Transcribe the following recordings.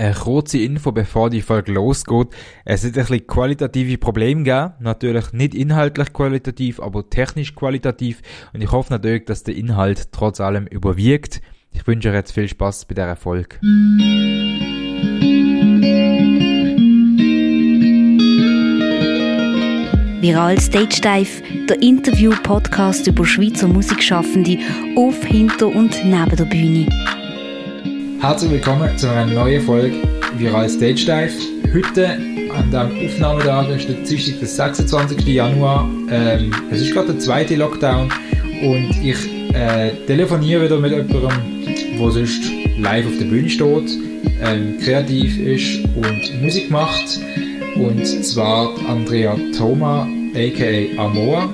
Eine kurze Info, bevor die Folge losgeht. Es hat ein bisschen qualitative Probleme gegeben. Natürlich nicht inhaltlich qualitativ, aber technisch qualitativ. Und ich hoffe natürlich, dass der Inhalt trotz allem überwiegt. Ich wünsche euch jetzt viel Spaß bei der Erfolg. Viral Stage Dive, der Interview-Podcast über Schweizer Musikschaffende auf, hinter und neben der Bühne. Herzlich willkommen zu einer neuen Folge Viral Stage Dive. Heute an dem Aufnahmetag ist der Dienstag, der 26. Januar. Ähm, es ist gerade der zweite Lockdown und ich äh, telefoniere wieder mit jemandem, der sonst live auf der Bühne steht, ähm, kreativ ist und Musik macht. Und zwar Andrea Thoma, aka Amor.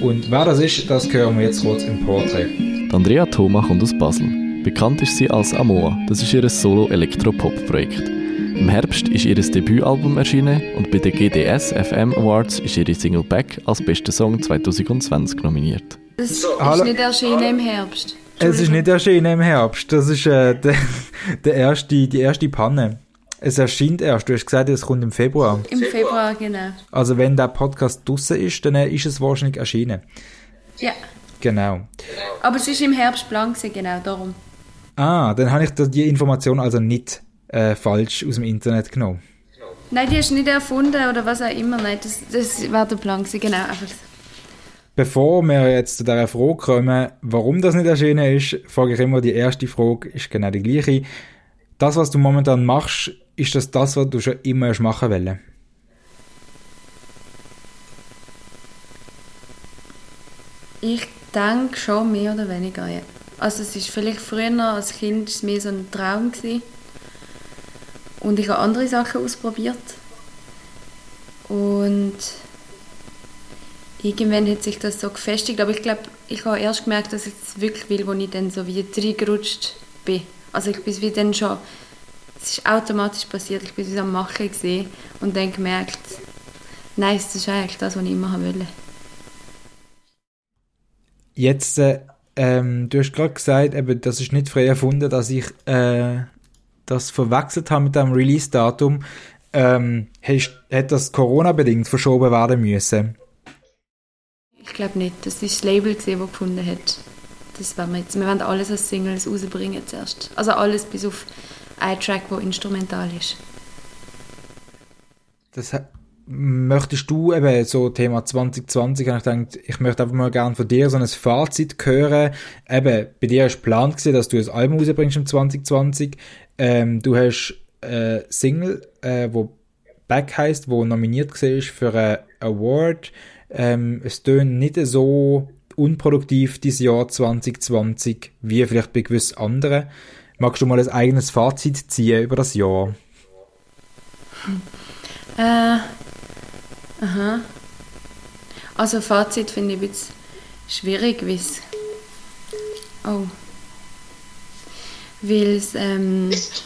Und wer das ist, das hören wir jetzt kurz im Portrait. Andrea Thoma kommt aus Basel. Bekannt ist sie als Amoa, das ist ihr Solo-Elektropop-Projekt. Im Herbst ist ihr Debütalbum erschienen und bei den GDS FM Awards ist ihre Single Back als bester Song 2020 nominiert. Das ist Hallo. nicht erschienen im Herbst. Es ist nicht erschienen im Herbst, das ist äh, der, der erste, die erste Panne. Es erscheint erst, du hast gesagt, es kommt im Februar. Im Februar, genau. Also wenn der Podcast draussen ist, dann äh, ist es wahrscheinlich erschienen. Ja. Genau. Aber es ist im Herbst blank, genau darum. Ah, dann habe ich die Information also nicht äh, falsch aus dem Internet genommen. Nein, die hast du nicht erfunden oder was auch immer. Nein, das, das war der Plan, gewesen, genau. Einfach. Bevor wir jetzt zu dieser Frage kommen, warum das nicht erschienen ist, frage ich immer, die erste Frage ist genau die gleiche. Das, was du momentan machst, ist das das, was du schon immer machen wollen? Ich denke schon mehr oder weniger, ja. Also es ist vielleicht früher als Kind ist es mehr so ein Traum gewesen. Und ich habe andere Sachen ausprobiert. Und irgendwann hat sich das so gefestigt. Aber ich glaube, ich habe erst gemerkt, dass ich es wirklich will, als ich dann so wie reingerutscht bin. Also ich bin wie dann schon, es ist automatisch passiert, ich bin wie so am Machen gesehen und dann gemerkt, nein, das ist eigentlich das, was ich immer wollte. Jetzt, äh, ähm, du hast gerade gesagt, eben, das ist nicht frei erfunden, dass ich äh, das verwechselt habe mit dem Release-Datum. Ähm, hat das Corona-bedingt verschoben werden müssen? Ich glaube nicht. Das war das Label, das gefunden hat. Das wollen wir jetzt. Wir wollen alles als Singles rausbringen zuerst. Also alles bis auf einen Track, der instrumental ist. Das möchtest du eben so Thema 2020, habe ich gedacht, ich möchte einfach mal gerne von dir so ein Fazit hören. Eben, bei dir du geplant gewesen, dass du ein Album rausbringst im 2020. Ähm, du hast äh, Single, äh, wo Back heißt, wo nominiert war für einen Award. Ähm, es tönt nicht so unproduktiv dieses Jahr 2020 wie vielleicht bei gewissen anderen. Magst du mal ein eigenes Fazit ziehen über das Jahr? Äh, aha. Also Fazit finde ich bisschen schwierig, weil es... Oh. Weil es, ähm... Ich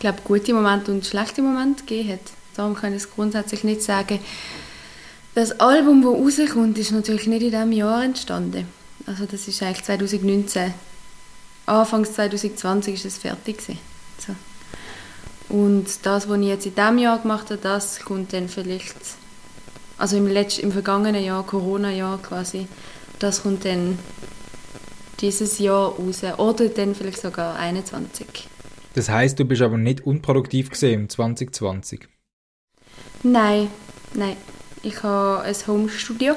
glaube, gute Momente und schlechte Momente gegeben hat. Darum kann ich es grundsätzlich nicht sagen. Das Album, das rauskommt, ist natürlich nicht in diesem Jahr entstanden. Also das ist eigentlich 2019. Anfangs 2020 ist es fertig gewesen. So. Und das, was ich jetzt in diesem Jahr gemacht habe, das kommt dann vielleicht, also im, letzten, im vergangenen Jahr, Corona-Jahr quasi, das kommt dann dieses Jahr raus. Oder dann vielleicht sogar 21. Das heißt, du bist aber nicht unproduktiv gesehen im 2020. Nein, nein. Ich habe ein Homestudio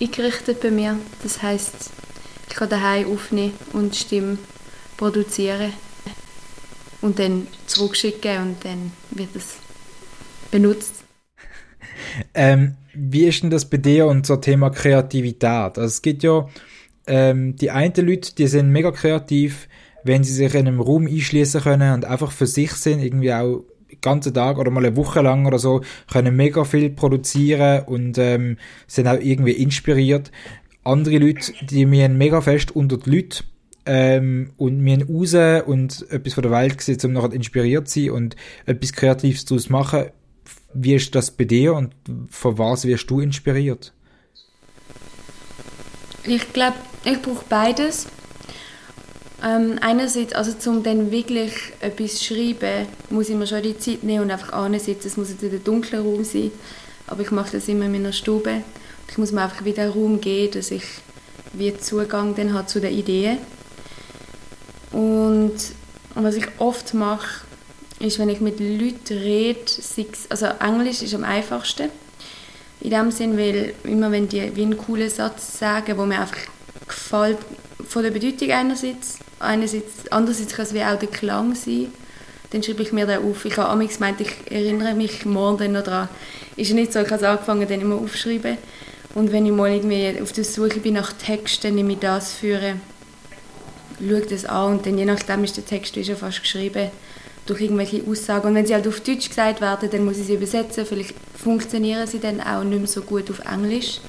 eingerichtet bei mir. Das heißt, ich kann daheim aufnehmen und die Stimme produzieren und dann zurückschicken und dann wird es benutzt. Ähm, wie ist denn das bei dir und so Thema Kreativität? Also es gibt ja ähm, die einen Leute, die sind mega kreativ, wenn sie sich in einem Raum einschließen können und einfach für sich sind, irgendwie auch den ganzen Tag oder mal eine Woche lang oder so, können mega viel produzieren und ähm, sind auch irgendwie inspiriert. Andere Leute, die müssen mega fest unter die Leute ähm, und müssen raus und etwas von der Welt sehen, um nachher inspiriert zu sein und etwas Kreatives daraus machen. Wie ist das bei dir und von was wirst du inspiriert? Ich glaube, ich brauche beides. Ähm, einerseits, also zum dann wirklich etwas zu schreiben, muss ich mir schon die Zeit nehmen und einfach ansitzen. Es muss jetzt in der dunklen Raum sein, aber ich mache das immer in meiner Stube. Ich muss mir einfach wieder Raum geben, dass ich wie Zugang dann habe zu den Ideen. Und was ich oft mache, ist, wenn ich mit Leuten rede, also Englisch ist am einfachsten. In dem Sinn, weil immer wenn die wie einen coolen Satz sagen, wo mir einfach gefällt, von der Bedeutung einerseits, einerseits andererseits kann es wie auch der Klang sein, dann schreibe ich mir den auf. Ich habe amigs gemeint, ich erinnere mich morgen noch daran. Ist nicht so, ich habe angefangen, dann immer aufschreiben. Und wenn ich mal irgendwie auf der Suche bin nach Texten, nehme ich das führen, schaue das an und dann je nachdem ist der Text schon fast geschrieben durch irgendwelche Aussagen. Und wenn sie halt auf Deutsch gesagt werden, dann muss ich sie übersetzen. Vielleicht funktionieren sie dann auch nicht mehr so gut auf Englisch.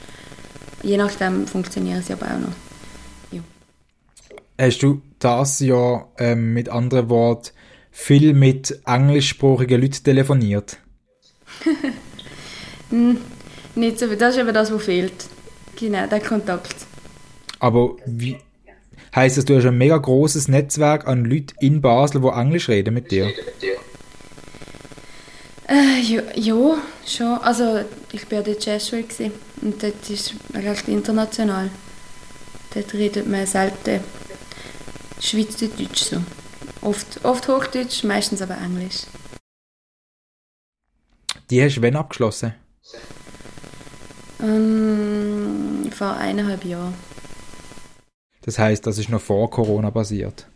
Je nachdem funktionieren sie aber auch noch. Ja. Hast du das ja ähm, mit anderen Worten viel mit englischsprachigen Leuten telefoniert? hm, nicht so viel. Das ist eben das, was fehlt. Genau, der Kontakt. Aber wie, Heißt das, du hast ein mega großes Netzwerk an Leuten in Basel, die Englisch reden mit dir? Äh, ja, ja, schon. Also ich war ja dort Jazzschule und dort ist recht international. Dort redet man selten Schweizerdeutsch so. Oft, oft Hochdeutsch, meistens aber Englisch. Die hast du wann abgeschlossen? Ähm, vor eineinhalb Jahren. Das heißt, das ist noch vor Corona passiert.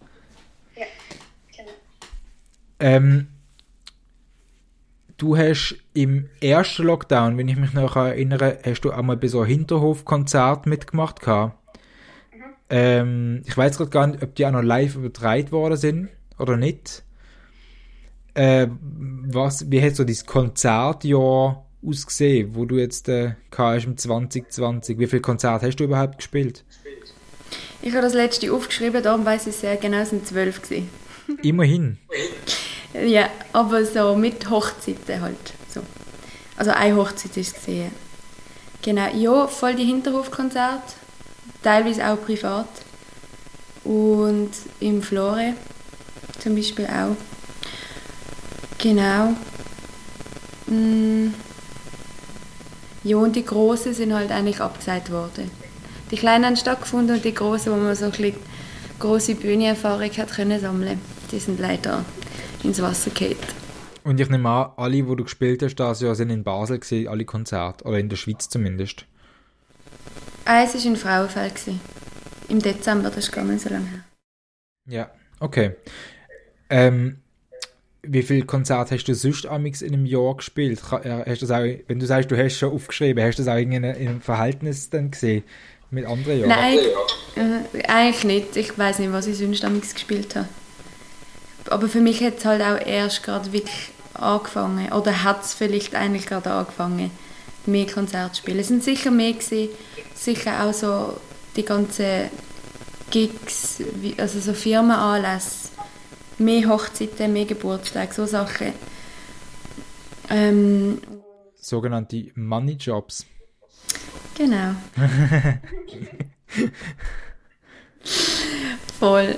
Ja, genau. Ähm, du hast im ersten Lockdown, wenn ich mich noch erinnere, hast du einmal bei so einem Hinterhofkonzert mitgemacht Mhm. Ähm, ich weiß gerade gar nicht, ob die auch noch live übertragen worden sind oder nicht. Äh, was, wie hat so dieses Konzertjahr ausgesehen, wo du jetzt äh, hast im 2020? Wie viele Konzerte hast du überhaupt gespielt? Ich habe das letzte aufgeschrieben, darum weiß ich sehr genau, es sind zwölf. Immerhin. ja, aber so mit Hochzeiten halt. So. Also eine Hochzeit ist gesehen. Genau, ja, voll die Hinterhofkonzerte, teilweise auch privat. Und im Flore zum Beispiel auch. Genau. Mm. Ja, und die Großen sind halt eigentlich abgesagt worden. Die Kleinen haben stattgefunden und die Großen, wo man so ein bisschen große Bühnenerfahrung hat können sammeln, die sind leider ins Wasser gefallen. Und ich nehme an, alle, die du gespielt hast, das Jahr sind in Basel gewesen, alle Konzerte, oder in der Schweiz zumindest. Eins war in Frauenfeld. Gewesen. Im Dezember, das ist gar nicht so lange her. Ja, okay. Ähm, wie viele Konzerte hast du sonst amix in einem Jahr gespielt? Äh, hast du das auch, wenn du sagst, du hast schon aufgeschrieben, hast du das auch in einem Verhältnis dann gesehen? Mit anderen Jahren? Nein, äh, eigentlich nicht. Ich weiß nicht, was ich sonst damals gespielt habe. Aber für mich hat es halt auch erst gerade wirklich angefangen. Oder hat es vielleicht eigentlich gerade angefangen, mehr Konzerte zu spielen. Es sind sicher mehr gewesen, sicher auch so die ganzen Gigs, also so Firmenanlässe, mehr Hochzeiten, mehr Geburtstage, so Sachen. Ähm, Sogenannte Money Jobs. Genau. Voll.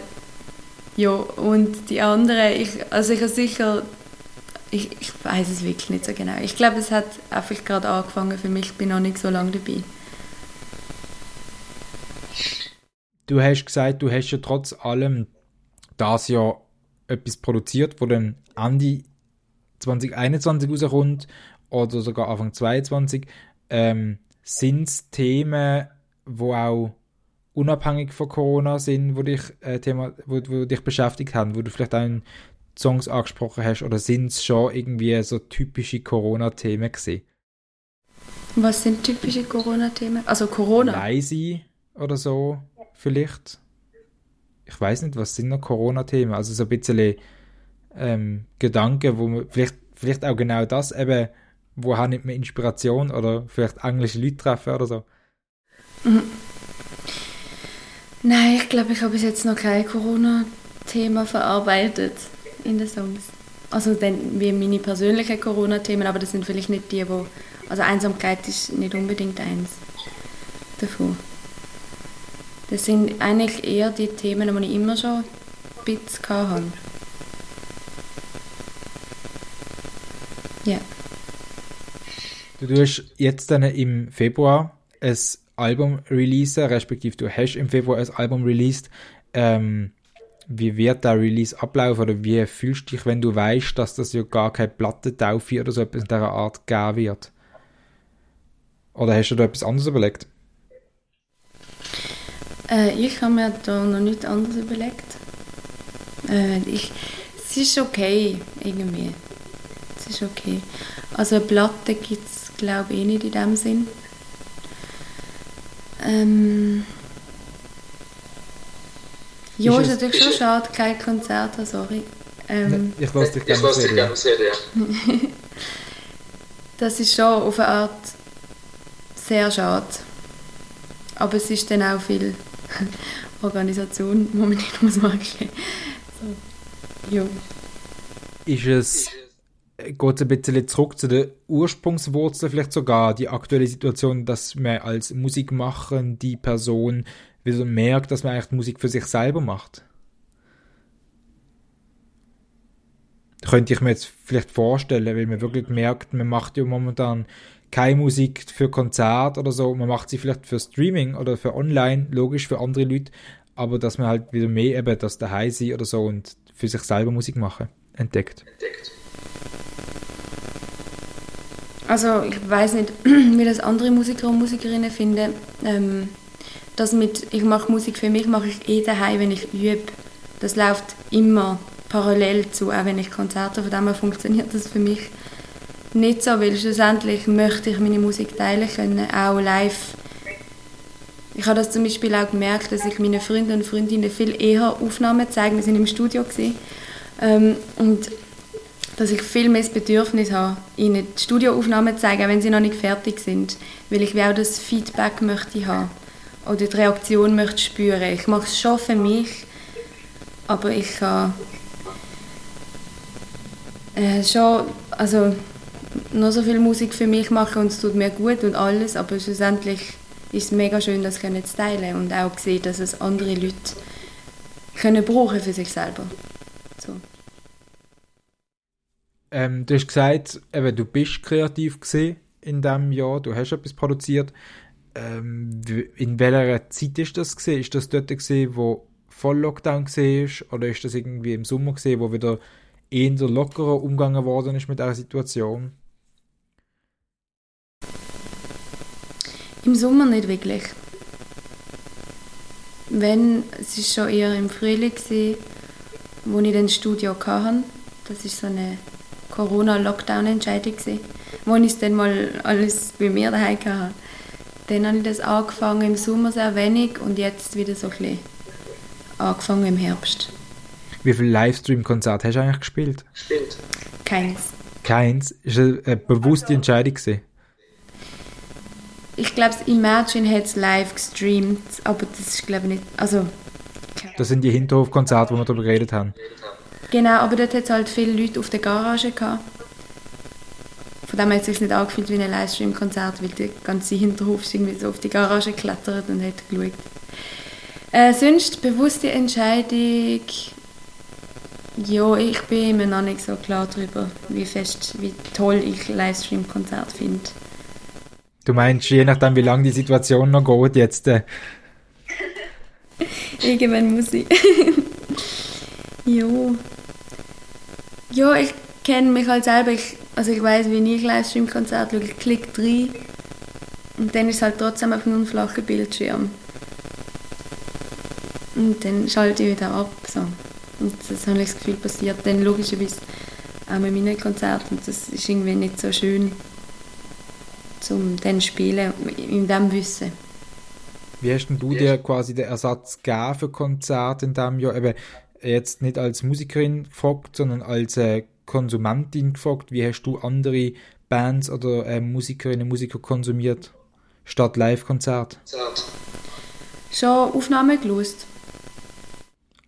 Ja, und die anderen, ich, also ich habe sicher, ich, ich weiß es wirklich nicht so genau. Ich glaube, es hat einfach gerade angefangen für mich, ich bin noch nicht so lange dabei. Du hast gesagt, du hast ja trotz allem das Jahr etwas produziert, wo dann Ende 2021 rauskommt oder sogar Anfang 2022. Ähm, sind es Themen, wo auch unabhängig von Corona sind, wo dich, äh, Thema, wo, wo dich beschäftigt haben, wo du vielleicht auch in Songs angesprochen hast, oder sind es schon irgendwie so typische Corona-Themen gesehen? Was sind typische Corona-Themen? Also Corona? Leise oder so, vielleicht. Ich weiß nicht, was sind noch Corona-Themen? Also so ein bisschen ähm, Gedanken, wo man vielleicht, vielleicht auch genau das eben woher nimmt man Inspiration oder vielleicht englische Leute treffen oder so? Mhm. Nein, ich glaube, ich habe bis jetzt noch kein Corona-Thema verarbeitet in den Songs. Also dann wie meine persönlichen Corona-Themen, aber das sind vielleicht nicht die, wo... Also Einsamkeit ist nicht unbedingt eins davon. Das sind eigentlich eher die Themen, die ich immer schon bisschen hatte. Ja. Du tust jetzt dann im Februar ein Album releasen, respektive du hast im Februar ein Album released. Ähm, wie wird der Release ablaufen oder wie fühlst du dich, wenn du weißt, dass das ja gar keine Plattentaufe oder so etwas in dieser Art geben wird? Oder hast du da etwas anderes überlegt? Äh, ich habe mir da noch nichts anderes überlegt. Äh, ich, es ist okay, irgendwie. Es ist okay. Also eine Platte gibt es, glaube ich, eh nicht in dem Sinn. Ähm, ja, ist, ist natürlich schon schade, kein Konzert, sorry. Ähm, ich lasse dich gerne sehen. Ja. das ist schon auf eine Art sehr schade. Aber es ist dann auch viel Organisation, die man nicht muss machen muss. So. Ja. Ist es geht es ein bisschen zurück zu den Ursprungswurzeln vielleicht sogar, die aktuelle Situation, dass man als Musikmachende Person wieder merkt, dass man eigentlich Musik für sich selber macht. Könnte ich mir jetzt vielleicht vorstellen, weil man wirklich merkt, man macht ja momentan keine Musik für Konzert oder so, man macht sie vielleicht für Streaming oder für Online, logisch für andere Leute, aber dass man halt wieder mehr eben das daheim sein oder so und für sich selber Musik machen entdeckt. entdeckt. Also ich weiß nicht, wie das andere Musiker und Musikerinnen finden. Ähm, das mit, ich mache Musik für mich, mache ich eh daheim, wenn ich übe. Das läuft immer parallel zu, auch wenn ich Konzerte von dem her funktioniert das für mich nicht so, weil schlussendlich möchte ich meine Musik teilen können, auch live. Ich habe das zum Beispiel auch gemerkt, dass ich meinen Freunden und Freundinnen viel eher Aufnahmen zeige. Wir sind im Studio. Ähm, und dass ich viel mehr das Bedürfnis habe, ihnen die Studioaufnahmen zu zeigen, wenn sie noch nicht fertig sind, weil ich auch das Feedback möchte haben oder die Reaktion möchte spüren. Ich mache es schon für mich, aber ich kann äh, schon, also noch so viel Musik für mich machen und es tut mir gut und alles, aber schlussendlich ist es mega schön, das zu teilen und auch zu sehen, dass es andere Leute können brauchen für sich selber. So. Ähm, du hast gesagt, eben, du bist kreativ gesehen in diesem Jahr, du hast etwas produziert. Ähm, in welcher Zeit ist das gesehen? Ist das dort gesehen, wo voll Lockdown war, oder ist das irgendwie im Sommer gesehen, wo wieder eher lockerer umgegangen worden ist mit dieser Situation? Im Sommer nicht wirklich. Wenn, es ist schon eher im Frühling, gewesen, wo ich dann Studio hatte. Das ist so eine Corona-Lockdown-Entscheidung, wo ich es dann mal alles bei mir daheim hatte. Dann habe ich das angefangen im Sommer sehr wenig und jetzt wieder so ein bisschen angefangen im Herbst. Wie viele Livestream-Konzerte hast du eigentlich gespielt? Gespielt. Keins. Keins? Ist das eine bewusste Entscheidung gewesen? Ich glaube, Imagine hat es live gestreamt, aber das ist glaube ich nicht, also... Das sind die Hinterhofkonzerte, wo wir darüber geredet haben. Genau, aber dort hat es halt viele Leute auf der Garage gehabt. Von dem hat es sich nicht angefühlt wie ein Livestream-Konzert, weil der ganze Hinterhof irgendwie so auf die Garage geklettert und hat geschaut. Äh, sonst bewusste Entscheidung. Ja, ich bin mir noch nicht so klar darüber, wie fest, wie toll ich Livestream-Konzert finde. Du meinst, je nachdem, wie lange die Situation noch geht, jetzt. Äh. Irgendwann muss ich. ja. Ja, ich kenne mich halt selber. Ich, also ich weiß, wie ich Livestream-Konzerte schaue. Ich klicke rein und dann ist es halt trotzdem auf einem flachen Bildschirm. Und dann schalte ich wieder ab. So. Und das habe ich das Gefühl passiert dann logischerweise auch mit meinen Konzerten. Das ist irgendwie nicht so schön zum dann spielen in dem Wissen. Wie hast denn du dir quasi den Ersatz gegeben für Konzerte in diesem Jahr? Eben, jetzt nicht als Musikerin gefragt, sondern als äh, Konsumentin gefragt, wie hast du andere Bands oder äh, Musikerinnen und Musiker konsumiert, statt Live-Konzert? Schon Aufnahmen gelost.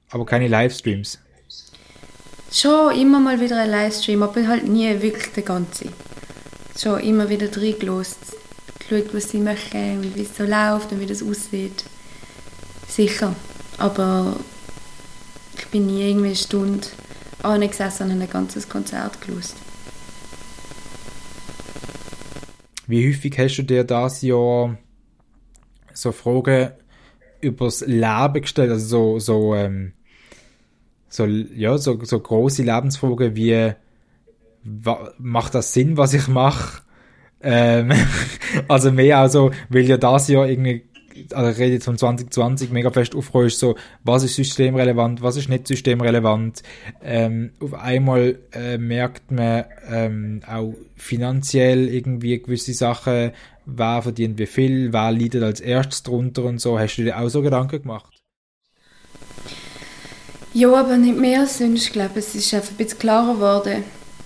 Aber keine Livestreams? Schon immer mal wieder ein Livestream, aber halt nie wirklich der ganze. Schon immer wieder reingelost, geschaut, was sie machen und wie es so läuft und wie das aussieht. Sicher, aber bin nie irgendwie eine Stunde angesessen und ein ganzes Konzert gelöst. Wie häufig hast du dir das Jahr so Fragen übers Leben gestellt, also so, so, ähm, so, ja, so, so große Lebensfragen wie, macht das Sinn, was ich mache? Ähm, also mehr auch so, weil ja das Jahr irgendwie also ich rede jetzt von 2020, mega fest aufruhst, so, was ist systemrelevant, was ist nicht systemrelevant. Ähm, auf einmal äh, merkt man ähm, auch finanziell irgendwie gewisse Sachen, wer verdient wie viel, wer leidet als erstes drunter und so. Hast du dir auch so Gedanken gemacht? Ja, aber nicht mehr sonst. Ich glaube, es ist einfach ein bisschen klarer geworden,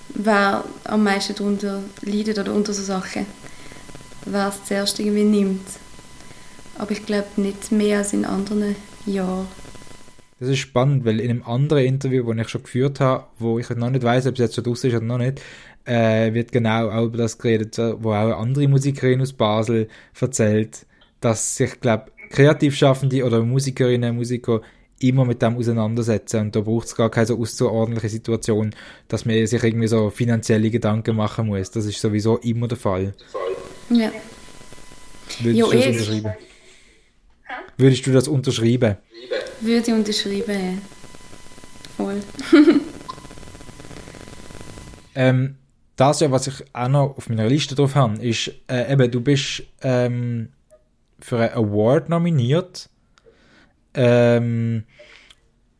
wer am meisten darunter leidet oder unter so Sachen. Wer es zuerst irgendwie nimmt. Aber ich glaube nicht mehr als in anderen Jahren. Das ist spannend, weil in einem anderen Interview, das ich schon geführt habe, wo ich noch nicht weiß, ob es jetzt schon draußen ist oder noch nicht, äh, wird genau auch über das geredet, wo auch eine andere Musikerin aus Basel erzählt, dass sich, glaube Kreativschaffende oder Musikerinnen und Musiker immer mit dem auseinandersetzen und da braucht es gar keine so außerordentliche Situation, dass man sich irgendwie so finanzielle Gedanken machen muss. Das ist sowieso immer der Fall. Ja. Würdest du das unterschreiben? Würdest du das unterschreiben? Würde ich unterschreiben, Voll. ähm, das ja, was ich auch noch auf meiner Liste drauf habe, ist, äh, eben, du bist ähm, für einen Award nominiert. Ähm,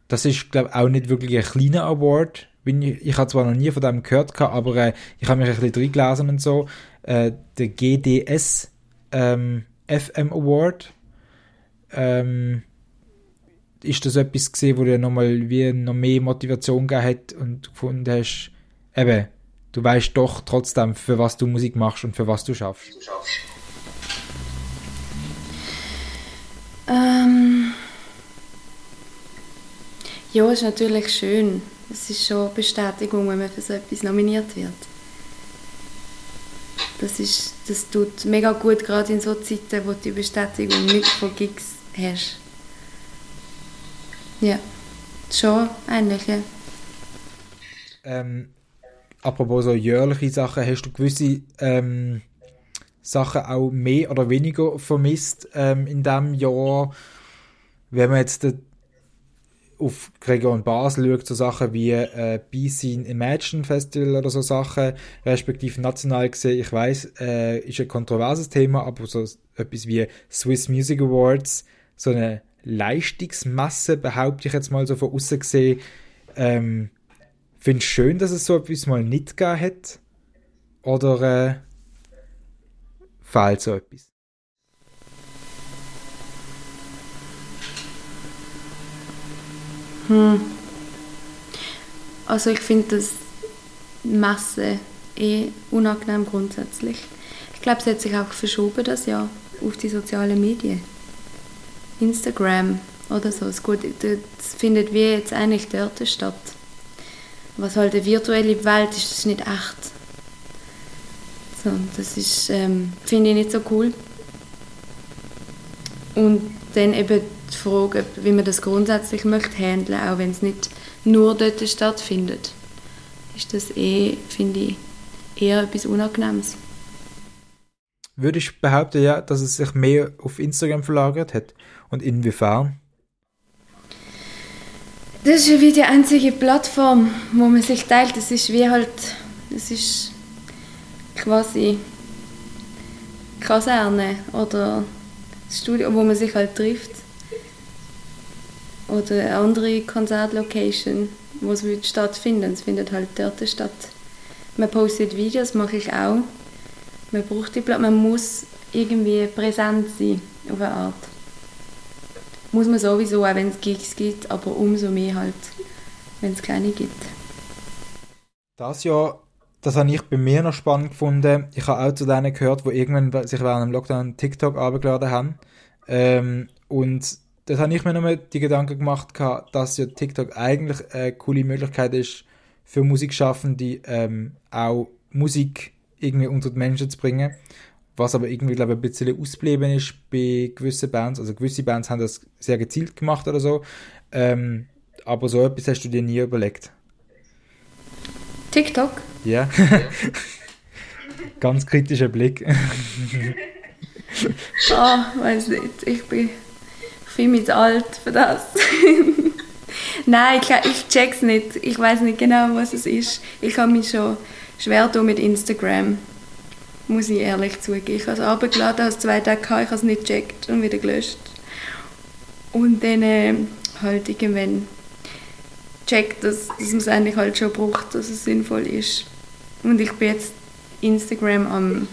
das ist, glaube ich, auch nicht wirklich ein kleiner Award. Ich, ich habe zwar noch nie von dem gehört, aber äh, ich habe mich ein bisschen reingelesen und so. Äh, der GDS ähm, FM Award ähm, ist das etwas gesehen, wo dir nochmal wie noch mehr Motivation gegeben hat und gefunden hast, eben, du weißt doch trotzdem, für was du Musik machst und für was du schaffst? Ähm, ja, ist natürlich schön. Es ist schon Bestätigung, wenn man für so etwas nominiert wird. Das, ist, das tut mega gut, gerade in so Zeiten, wo die Bestätigung nicht von Gigs hast. Ja, schon eigentlich, ja. Ähm, apropos so jährliche Sachen, hast du gewisse ähm, Sachen auch mehr oder weniger vermisst ähm, in diesem Jahr? Wenn man jetzt auf Region Basel schaut, so Sachen wie äh, B-Scene Imagine Festival oder so Sachen, respektive national gesehen, ich weiß, äh, ist ein kontroverses Thema, aber so etwas wie Swiss Music Awards so eine Leistungsmasse, behaupte ich jetzt mal so von außen gesehen. Ähm, Finde ich schön, dass es so etwas mal nicht gegeben hat? Oder äh, fehlt so etwas? Hm. Also ich finde das Masse eh unangenehm grundsätzlich. Ich glaube, es hat sich auch verschoben das Jahr auf die sozialen Medien. Instagram oder so. Gut, das findet wie jetzt eigentlich dort statt. Was halt eine virtuelle Welt ist, ist nicht echt. So, das ähm, finde ich nicht so cool. Und dann eben die Frage, wie man das grundsätzlich möchte handeln, auch wenn es nicht nur dort stattfindet, ist das eh, finde ich, eher etwas Unangenehmes. Würde ich behaupten, ja, dass es sich mehr auf Instagram verlagert hat. Und inwiefern? Das ist ja wie die einzige Plattform, wo man sich teilt. Das ist wie halt, das ist quasi Kaserne oder das Studio, wo man sich halt trifft. Oder eine andere Konzertlocation, wo es stattfindet. Es findet halt dort statt. Man postet Videos, mache ich auch. Man braucht die Plattform, man muss irgendwie präsent sein, auf eine Art muss man sowieso, auch wenn es Gigs gibt, aber umso mehr halt, wenn es kleine gibt. Das Jahr, das habe ich bei mir noch spannend gefunden. Ich habe auch zu denen gehört, die irgendwann sich während dem Lockdown TikTok abgeladen haben. Ähm, und das habe ich mir nochmal die Gedanken gemacht, dass ja TikTok eigentlich eine coole Möglichkeit ist, für Musikschaffende ähm, auch Musik irgendwie unter die Menschen zu bringen was aber irgendwie, glaube ich, ein bisschen ausgeblieben ist bei gewissen Bands. Also gewisse Bands haben das sehr gezielt gemacht oder so. Ähm, aber so etwas hast du dir nie überlegt. TikTok? Ja. Ganz kritischer Blick. Ah, oh, weiß nicht. Ich bin ich fühle mich zu alt für das. Nein, ich, ich check's nicht. Ich weiß nicht genau, was es ist. Ich habe mich schon schwer mit Instagram. Muss ich ehrlich zugeben. Ich habe es abgeladen, habe es zwei Tage gehabt, ich habe es nicht gecheckt und wieder gelöscht. Und dann äh, halt irgendwann checkt, dass, dass man es eigentlich halt schon braucht, dass es sinnvoll ist. Und ich bin jetzt Instagram am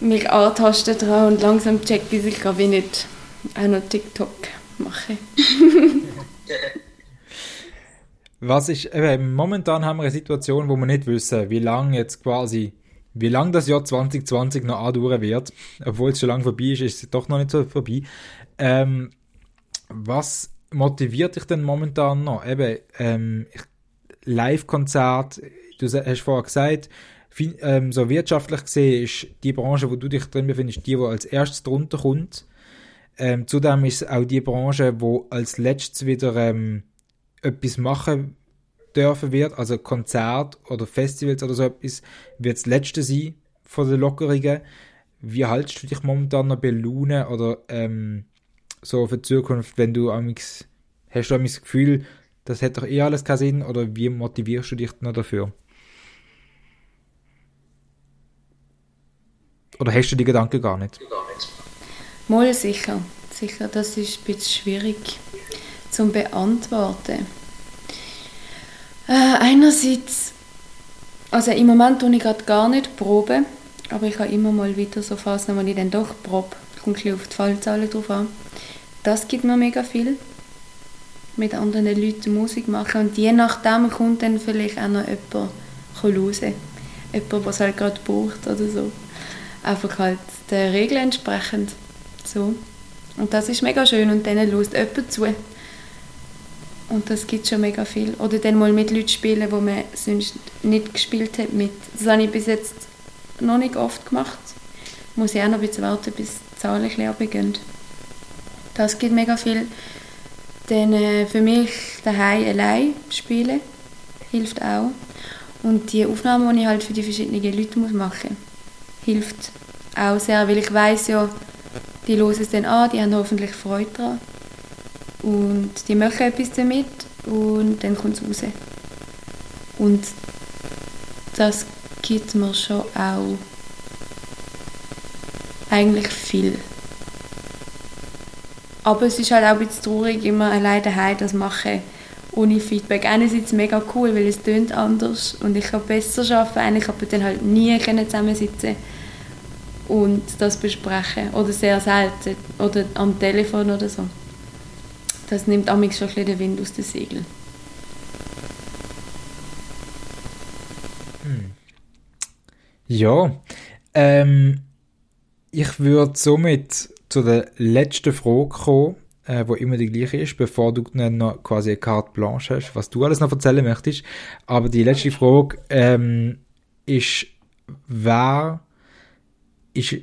mich antasten dran und langsam checke ich, ich ich nicht auch noch TikTok mache. Was ist, eben, momentan haben wir eine Situation, wo wir nicht wissen, wie lange jetzt quasi, wie lange das Jahr 2020 noch andauern wird. Obwohl es schon lange vorbei ist, ist es doch noch nicht so vorbei. Ähm, was motiviert dich denn momentan noch? Eben, ähm, Live-Konzert, du hast vorher gesagt, ähm, so wirtschaftlich gesehen ist die Branche, wo du dich drin befindest, die, die als erstes drunter kommt. Ähm, zudem ist es auch die Branche, wo als letztes wieder ähm, etwas machen dürfen wird, also Konzert oder Festivals oder so etwas, wird das letzte sein von den Lockerungen. Wie haltest du dich momentan noch bei Laune oder ähm, so für die Zukunft, wenn du amix, hast du das Gefühl, das hat doch eh alles keinen Sinn oder wie motivierst du dich noch dafür? Oder hast du die Gedanken gar nicht? Mal sicher. Sicher, das ist ein bisschen schwierig zu beantworten. Äh, einerseits, also im Moment tue ich gerade gar nicht proben, aber ich habe immer mal wieder so Phasen, wo ich dann doch probe. Kommt ein auf die Fallzahlen drauf an. Das gibt mir mega viel. Mit anderen Leuten Musik machen und je nachdem kommt dann vielleicht auch noch jemand raus. Jemand, es halt gerade braucht oder so einfach halt der Regel entsprechend. So. Und das ist mega schön und dann löst jemand zu. Und das gibt schon mega viel. Oder dann mal mit Leuten spielen, wo man sonst nicht gespielt hat. Mit. Das habe ich bis jetzt noch nicht oft gemacht. Muss ich auch noch ein bisschen warten, bis die Zahlen ein bisschen Das gibt mega viel. Dann äh, für mich daheim allein spielen hilft auch. Und die Aufnahmen, die ich halt für die verschiedenen Leute machen muss, hilft auch sehr, weil ich weiß ja, die hören es dann an, die haben hoffentlich Freude daran und die machen etwas damit und dann kommt es raus. Und das gibt mir schon auch eigentlich viel. Aber es ist halt auch ein bisschen traurig, immer alleine daheim das machen ohne Feedback. Einerseits mega cool, weil es tönt anders und ich kann besser arbeiten, eigentlich aber dann halt nie zusammensitzen und das besprechen oder sehr selten oder am Telefon oder so. Das nimmt auch schon ein den Wind aus den Segeln. Hm. Ja, ähm, ich würde somit zu der letzten Frage kommen, äh, wo immer die gleiche ist, bevor du noch quasi eine Carte Blanche hast, was du alles noch erzählen möchtest. Aber die letzte Frage ähm, ist, wer ist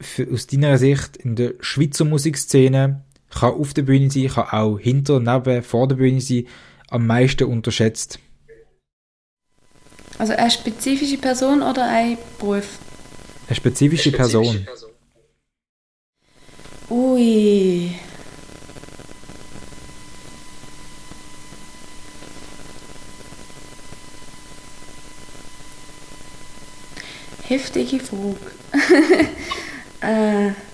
für, aus deiner Sicht in der Schweizer Musikszene, kann auf der Bühne sein, kann auch hinter, neben, vor der Bühne sein, am meisten unterschätzt? Also eine spezifische Person oder ein Beruf? Eine spezifische, eine spezifische Person. Person. Ui. Heftige Frage. äh.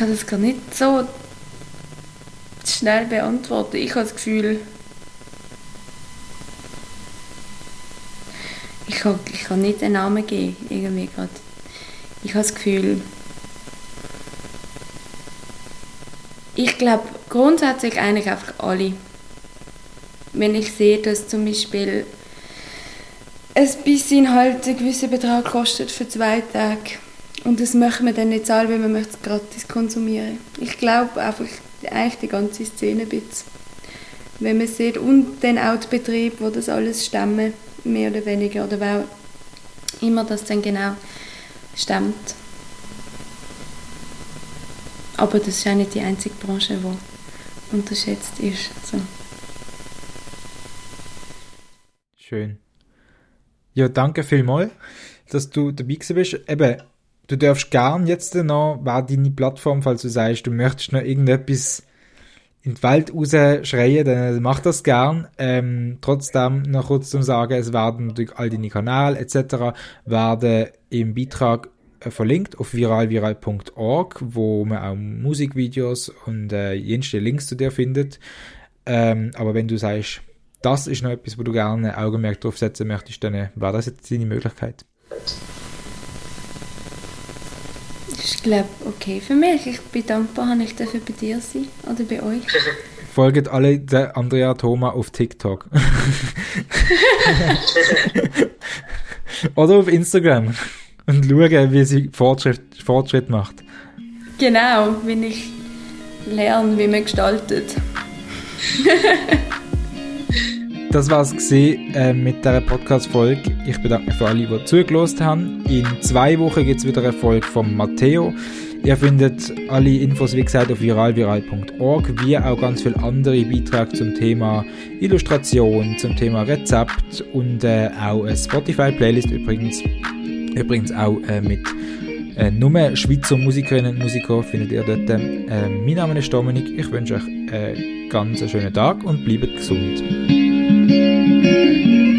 Kann das gar nicht so schnell beantworten. Ich habe das Gefühl, ich kann, ich kann nicht einen Namen geben, irgendwie gerade. Ich habe das Gefühl, ich glaube grundsätzlich eigentlich einfach alle. Wenn ich sehe, dass zum Beispiel ein bisschen halt einen gewissen Betrag kostet für zwei Tage und das möchte man dann nicht zahlen, weil man möchte es gratis konsumieren. Ich glaube einfach eigentlich die ganze Szene ein. Wenn man sieht, und dann auch die die das alles stemmen, mehr oder weniger, oder wer immer das dann genau stemmt. Aber das ist auch nicht die einzige Branche, die unterschätzt ist. Also. Schön. Ja, danke vielmals, dass du dabei bist. Eben, du darfst gern jetzt noch, war deine Plattform, falls du sagst, du möchtest noch irgendetwas in die Welt rausschreien, dann mach das gern. Ähm, trotzdem noch kurz zum Sagen, es werden natürlich all deine Kanäle etc. werden im Beitrag äh, verlinkt auf viralviral.org, wo man auch Musikvideos und äh, jenste Links zu dir findet. Ähm, aber wenn du sagst, das ist noch etwas, wo du gerne Augenmerk drauf setzen möchtest, dann wäre das jetzt deine Möglichkeit. Ich glaube, okay für mich. Ich bin dankbar, dass ich dafür bei dir sein oder bei euch. Folgt alle der Andrea Thoma auf TikTok. oder auf Instagram und schauen, wie sie Fortschritt, Fortschritt macht. Genau, wenn ich lerne, wie man gestaltet. Das war es äh, mit dieser Podcast-Folge. Ich bedanke mich für alle, die zugelassen haben. In zwei Wochen gibt es wieder eine Folge von Matteo. Ihr findet alle Infos, wie gesagt, auf viralviral.org, wie auch ganz viele andere Beiträge zum Thema Illustration, zum Thema Rezept und äh, auch eine Spotify-Playlist übrigens. Übrigens auch äh, mit äh, nur Schweizer Musikerinnen und Musiker findet ihr dort. Äh, mein Name ist Dominik. Ich wünsche euch einen ganz schönen Tag und bleibt gesund. Música